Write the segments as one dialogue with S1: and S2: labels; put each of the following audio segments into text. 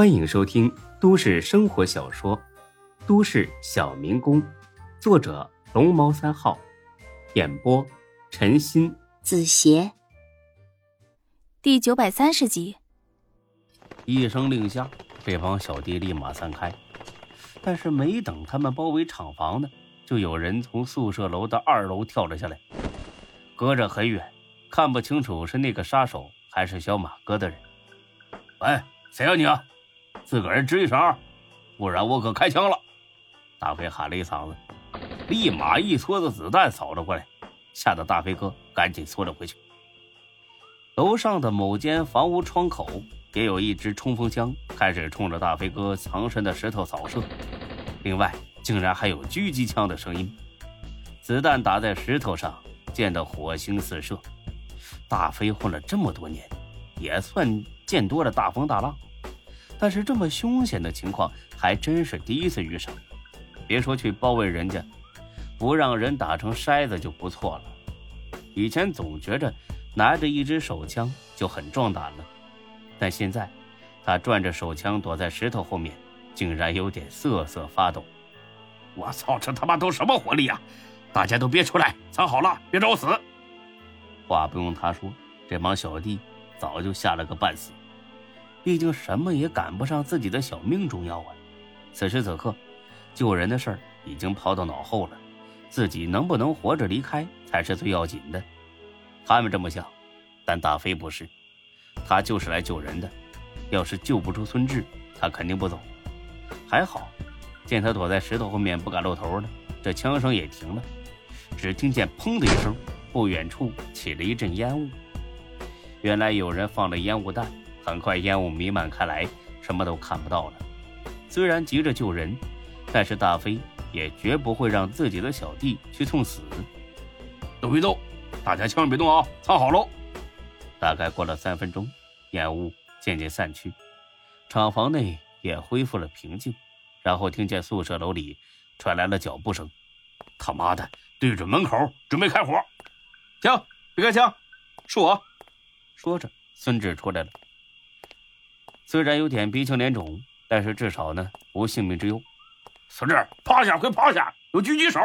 S1: 欢迎收听都市生活小说《都市小民工》，作者龙猫三号，演播陈鑫、
S2: 子邪，
S3: 第九百三十集。
S4: 一声令下，这帮小弟立马散开。但是没等他们包围厂房呢，就有人从宿舍楼的二楼跳了下来，隔着很远，看不清楚是那个杀手还是小马哥的人。喂，谁呀你啊？自个人吱一声，不然我可开枪了！大飞喊了一嗓子，立马一撮子子弹扫了过来，吓得大飞哥赶紧缩了回去。楼上的某间房屋窗口也有一支冲锋枪，开始冲着大飞哥藏身的石头扫射。另外，竟然还有狙击枪的声音，子弹打在石头上，溅得火星四射。大飞混了这么多年，也算见多了大风大浪。但是这么凶险的情况还真是第一次遇上。别说去包围人家，不让人打成筛子就不错了。以前总觉着拿着一支手枪就很壮胆了，但现在他转着手枪躲在石头后面，竟然有点瑟瑟发抖。我操，这他妈都什么火力呀！大家都别出来，藏好了，别找死。话不用他说，这帮小弟早就吓了个半死。毕竟什么也赶不上自己的小命重要啊！此时此刻，救人的事儿已经抛到脑后了，自己能不能活着离开才是最要紧的。他们这么想，但大飞不是，他就是来救人的。要是救不出孙志，他肯定不走。还好，见他躲在石头后面不敢露头了，这枪声也停了。只听见“砰”的一声，不远处起了一阵烟雾。原来有人放了烟雾弹。很快，烟雾弥漫开来，什么都看不到了。虽然急着救人，但是大飞也绝不会让自己的小弟去送死。都别动，大家千万别动啊！藏好喽。大概过了三分钟，烟雾渐渐散去，厂房内也恢复了平静。然后听见宿舍楼里传来了脚步声。他妈的，对准门口准备开火！停，别开枪，是我。说着，孙志出来了。虽然有点鼻青脸肿，但是至少呢无性命之忧。孙志，趴下，快趴下！有狙击手。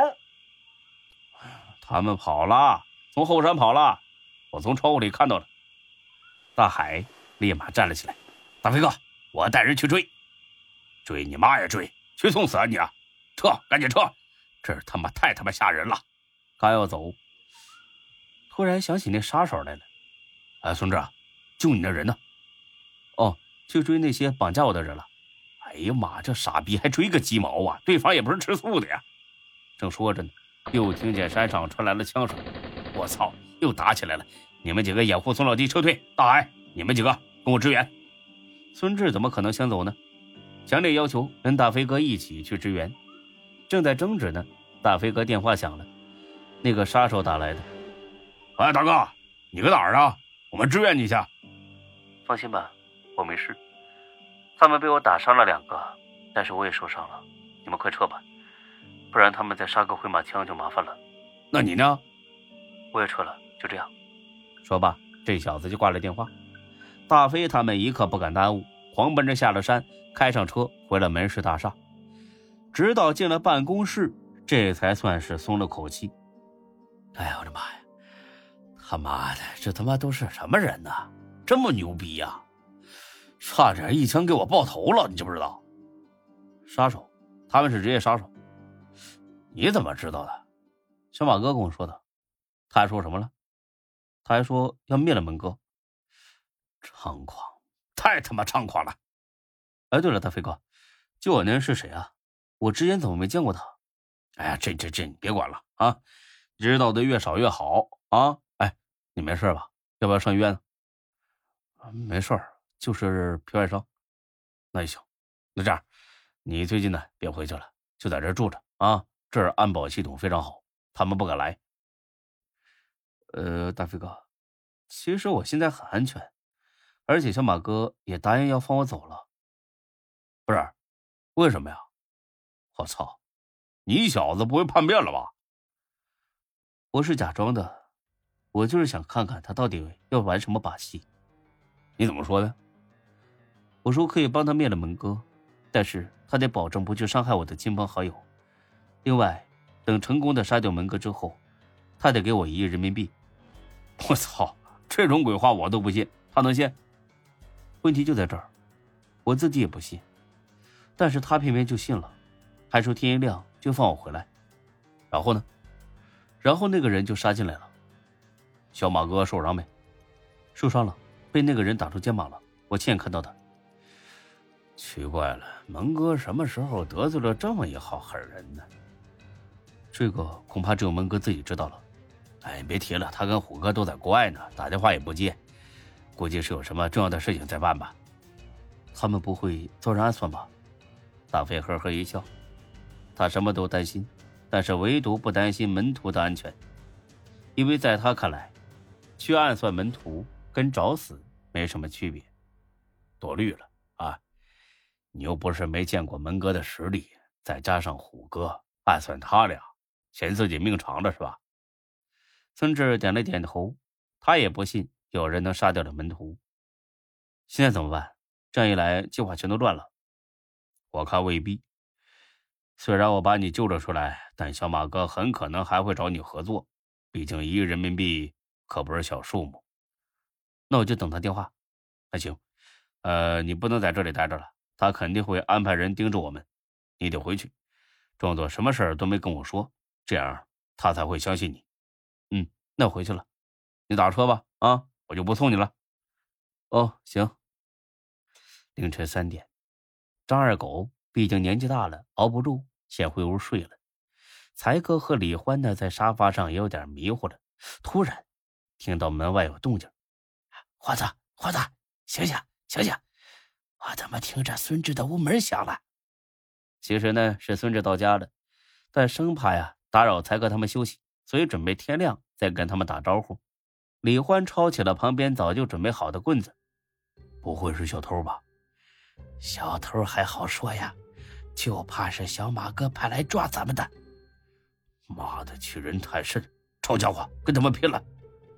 S4: 他们跑了，从后山跑了。我从窗户里看到了。大海立马站了起来。大飞哥，我带人去追。追你妈呀！追，去送死啊你啊！撤，赶紧撤！这他妈太他妈吓人了。刚要走，突然想起那杀手来了。哎，孙志，就你那人呢？哦。去追那些绑架我的人了！哎呀妈，这傻逼还追个鸡毛啊！对方也不是吃素的呀！正说着呢，又听见山上传来了枪声。我操，又打起来了！你们几个掩护孙老弟撤退。大海，你们几个跟我支援。孙志怎么可能先走呢？强烈要求跟大飞哥一起去支援。正在争执呢，大飞哥电话响了，那个杀手打来的。哎，大哥，你搁哪儿呢？我们支援你一下。
S5: 放心吧。我没事，他们被我打伤了两个，但是我也受伤了。你们快撤吧，不然他们再杀个回马枪就麻烦了。
S4: 那你呢？
S5: 我也撤了，就这样。
S4: 说罢，这小子就挂了电话。大飞他们一刻不敢耽误，狂奔着下了山，开上车回了门市大厦。直到进了办公室，这才算是松了口气。哎呀，我的妈呀！他妈的，这他妈都是什么人呢？这么牛逼呀！差点一枪给我爆头了，你知不知道？杀手，他们是职业杀手。你怎么知道的？小马哥跟我说的。他还说什么了？他还说要灭了门哥。猖狂，太他妈猖狂了！哎，对了，大飞哥，救我那人是谁啊？我之前怎么没见过他？哎呀，这这这，你别管了啊！知道的越少越好啊！哎，你没事吧？要不要上医院呢？没事儿。就是皮外伤，那也行。那这样，你最近呢别回去了，就在这住着啊。这儿安保系统非常好，他们不敢来。呃，大飞哥，其实我现在很安全，而且小马哥也答应要放我走了。不是，为什么呀？我操，你小子不会叛变了吧？我是假装的，我就是想看看他到底要玩什么把戏。你怎么说的？我说可以帮他灭了门哥，但是他得保证不去伤害我的亲朋好友。另外，等成功的杀掉门哥之后，他得给我一亿人民币。
S5: 我操，这种鬼话我都不信，他能信？
S4: 问题就在这儿，我自己也不信，但是他偏偏就信了，还说天一亮就放我回来。然后呢？然后那个人就杀进来了。
S5: 小马哥受伤没？
S4: 受伤了，被那个人打出肩膀了。我亲眼看到的。
S5: 奇怪了，蒙哥什么时候得罪了这么一号狠人呢？
S4: 这个恐怕只有蒙哥自己知道了。
S5: 哎，别提了，他跟虎哥都在国外呢，打电话也不接，估计是有什么重要的事情在办吧。
S4: 他们不会遭人暗算吧？
S5: 大飞呵呵一笑，他什么都担心，但是唯独不担心门徒的安全，因为在他看来，去暗算门徒跟找死没什么区别。多虑了！你又不是没见过门哥的实力，再加上虎哥暗算他俩，嫌自己命长了是吧？
S4: 孙志点了点头，他也不信有人能杀掉了门徒。现在怎么办？这样一来，计划全都乱了。
S5: 我看未必。虽然我把你救了出来，但小马哥很可能还会找你合作。毕竟一亿人民币可不是小数目。
S4: 那我就等他电话。
S5: 那行，呃，你不能在这里待着了。他肯定会安排人盯着我们，你得回去，装作什么事儿都没跟我说，这样他才会相信你。
S4: 嗯，那回去了，
S5: 你打车吧，啊，我就不送你了。
S4: 哦，行。凌晨三点，张二狗毕竟年纪大了，熬不住，先回屋睡了。才哥和李欢呢，在沙发上也有点迷糊了。突然，听到门外有动静，
S2: 花子，花子，醒醒，醒醒！我怎么听着孙志的屋门响了？
S4: 其实呢是孙志到家了，但生怕呀打扰才哥他们休息，所以准备天亮再跟他们打招呼。李欢抄起了旁边早就准备好的棍子，
S5: 不会是小偷吧？
S2: 小偷还好说呀，就怕是小马哥派来抓咱们的。
S5: 妈的，欺人太甚！臭家伙，跟他们拼了！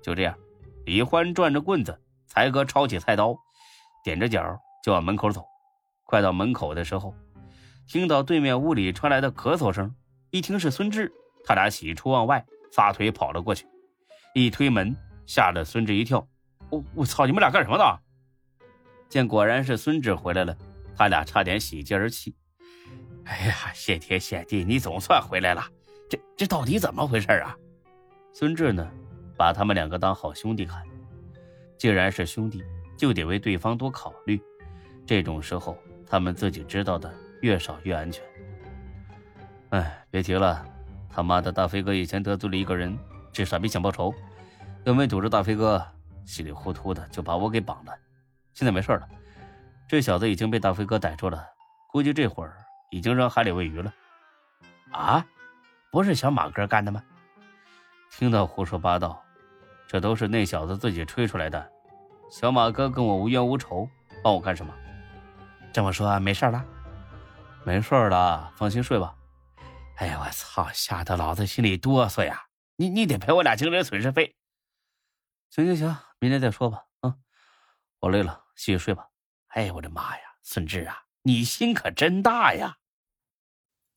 S4: 就这样，李欢转着棍子，才哥抄起菜刀，踮着脚。就往门口走，快到门口的时候，听到对面屋里传来的咳嗽声。一听是孙志，他俩喜出望外，撒腿跑了过去。一推门，吓得孙志一跳：“我我操！你们俩干什么呢？”见果然是孙志回来了，他俩差点喜极而泣。
S2: 哎呀，谢天谢地，你总算回来了！这这到底怎么回事啊？
S4: 孙志呢，把他们两个当好兄弟看。既然是兄弟，就得为对方多考虑。这种时候，他们自己知道的越少越安全。哎，别提了，他妈的大飞哥以前得罪了一个人，这傻逼想报仇，又没堵着大飞哥，稀里糊涂的就把我给绑了。现在没事了，这小子已经被大飞哥逮住了，估计这会儿已经扔海里喂鱼了。
S2: 啊，不是小马哥干的吗？
S4: 听到胡说八道，这都是那小子自己吹出来的。小马哥跟我无冤无仇，帮我干什么？
S2: 这么说没事了，
S4: 没事了，放心睡吧。
S2: 哎呀，我操，吓得老子心里哆嗦呀！你你得赔我俩精神损失费。
S4: 行行行，明天再说吧。啊，我累了，继续睡吧。
S2: 哎，我的妈呀，孙志啊，你心可真大呀！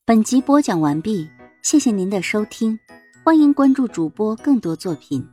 S3: 本集播讲完毕，谢谢您的收听，欢迎关注主播更多作品。